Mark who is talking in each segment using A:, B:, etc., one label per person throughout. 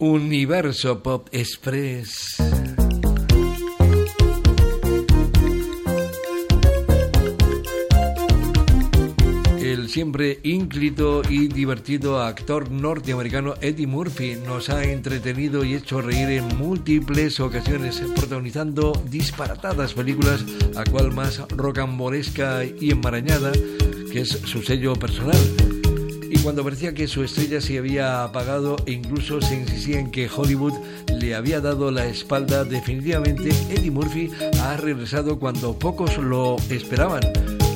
A: Universo Pop Express. El siempre ínclito y divertido actor norteamericano Eddie Murphy nos ha entretenido y hecho reír en múltiples ocasiones, protagonizando disparatadas películas, a cual más rocambolesca y enmarañada, que es su sello personal y cuando parecía que su estrella se había apagado e incluso se insistía en que Hollywood le había dado la espalda, definitivamente Eddie Murphy ha regresado cuando pocos lo esperaban,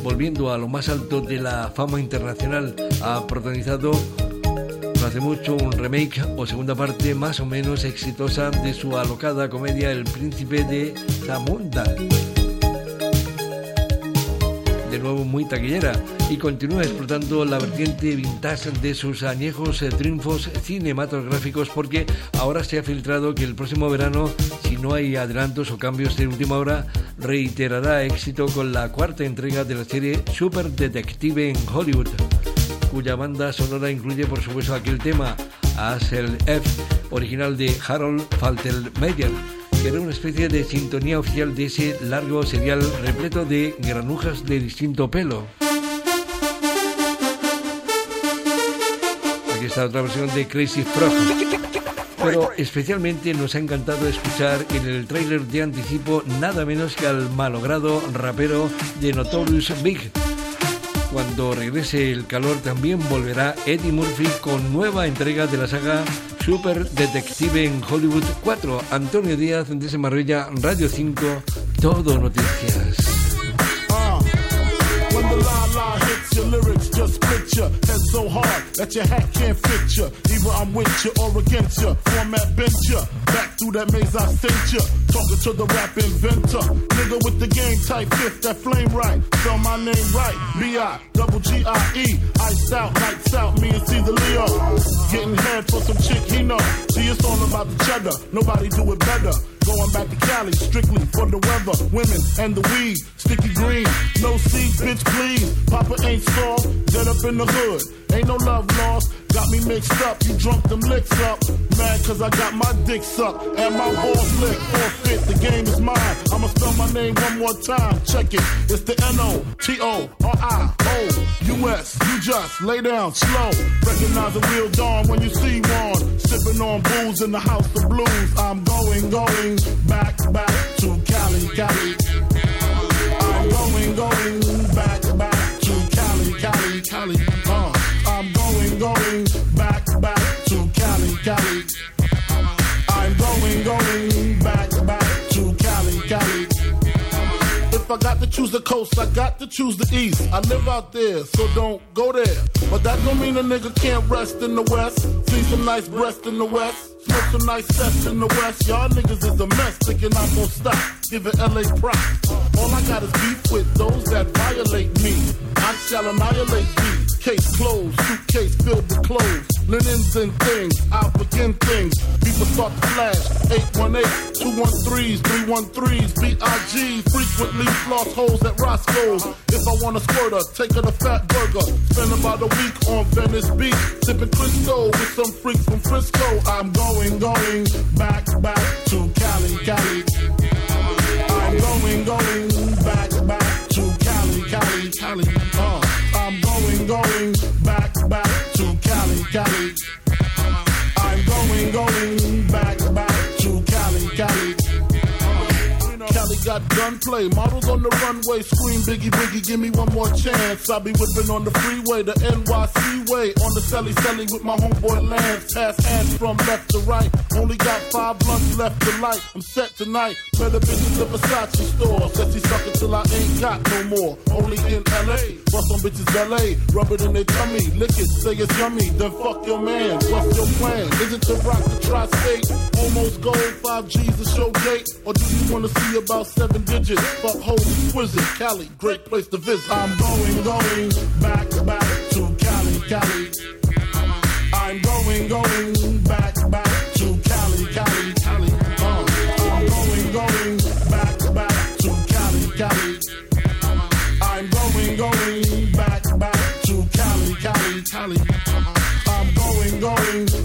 A: volviendo a lo más alto de la fama internacional. Ha protagonizado hace mucho un remake o segunda parte más o menos exitosa de su alocada comedia El Príncipe de Zamunda nuevo muy taquillera y continúa explotando la vertiente vintage de sus añejos eh, triunfos cinematográficos porque ahora se ha filtrado que el próximo verano, si no hay adelantos o cambios de última hora, reiterará éxito con la cuarta entrega de la serie Super Detective en Hollywood, cuya banda sonora incluye por supuesto aquel tema As el F, original de Harold Faltermeyer que era una especie de sintonía oficial de ese largo serial repleto de granujas de distinto pelo. Aquí está otra versión de Crazy Frog. Pero especialmente nos ha encantado escuchar en el tráiler de anticipo nada menos que al malogrado rapero de Notorious Big. Cuando regrese el calor también volverá Eddie Murphy con nueva entrega de la saga Super Detective en Hollywood 4. Antonio Díaz, de Marbella, Radio 5, Todo Noticias.
B: you. Back through that maze I sent you. Talking to the rap inventor. Nigga with the game type fifth that flame right. Spell my name right. B-I, double G-I-E. Ice out, lights out, me and Caesar Leo. Getting head for some chick he know. See, it's all about the cheddar. Nobody do it better. Going back to Cali, strictly for the weather, women and the weed. Sticky green, no seeds, bitch, please. Papa ain't soft, dead up in the hood. Ain't no love lost. Got me mixed up, you drunk them licks up. Mad cause I got my dick sucked and my balls licked. Forfeit, the game is mine. I'ma spell my name one more time. Check it. It's the N-O-T-O-R-I-O-U-S. You just lay down slow. Recognize the real dawn when you see one. Sipping on booze in the house of blues. I'm going, going back, back to Cali, Cali. I'm going, going back, back to Cali, Cali, Cali. I got to choose the coast, I got to choose the east. I live out there, so don't go there. But that don't mean a nigga can't rest in the west. See some nice breast in the west. Smoke some nice sets in the west. Y'all niggas is a mess, thinking I'm gonna stop. Giving LA props. All I got is beef with those that violate me. I shall annihilate thee. Case closed, suitcase filled with clothes, linens and things. I'll begin things. People start to flash. 818, 213s, 313s, BIG. Frequently floss holes at Roscoe's. If I want a squirter, take her to Fat Burger. Spend about a week on Venice Beach, sipping Crisco with some freaks from Frisco. I'm going, going back, back to Cali, Cali. I'm going, going back, back to Cali, Cali, Cali. Cali, got gunplay, models on the runway, scream Biggie Biggie, give me one more chance. I'll be whipping on the freeway, the NYC way, on the celly celly with my homeboy Lance. Pass ass from left to right, only got five blunts left to light. I'm set tonight, better bitches the Versace store. Says he suck it till I ain't got no more. Only in LA, bust on bitches LA, rub it in their tummy, lick it, say it's yummy, then fuck your man. What's your plan? Is it to rock the tri-state? Almost gold, five G's a show gate, or do you wanna see about seven digits. Fuck hoes exquisite. Cali, great place to visit. I'm going, going back, back to Cali, Cali. I'm going, going back, back to Cali, Cali, Cali. Uh, I'm going, going back, back to Cali, Cali. I'm going, going back, back to Cali, Cali, Cali. Uh, I'm going, going.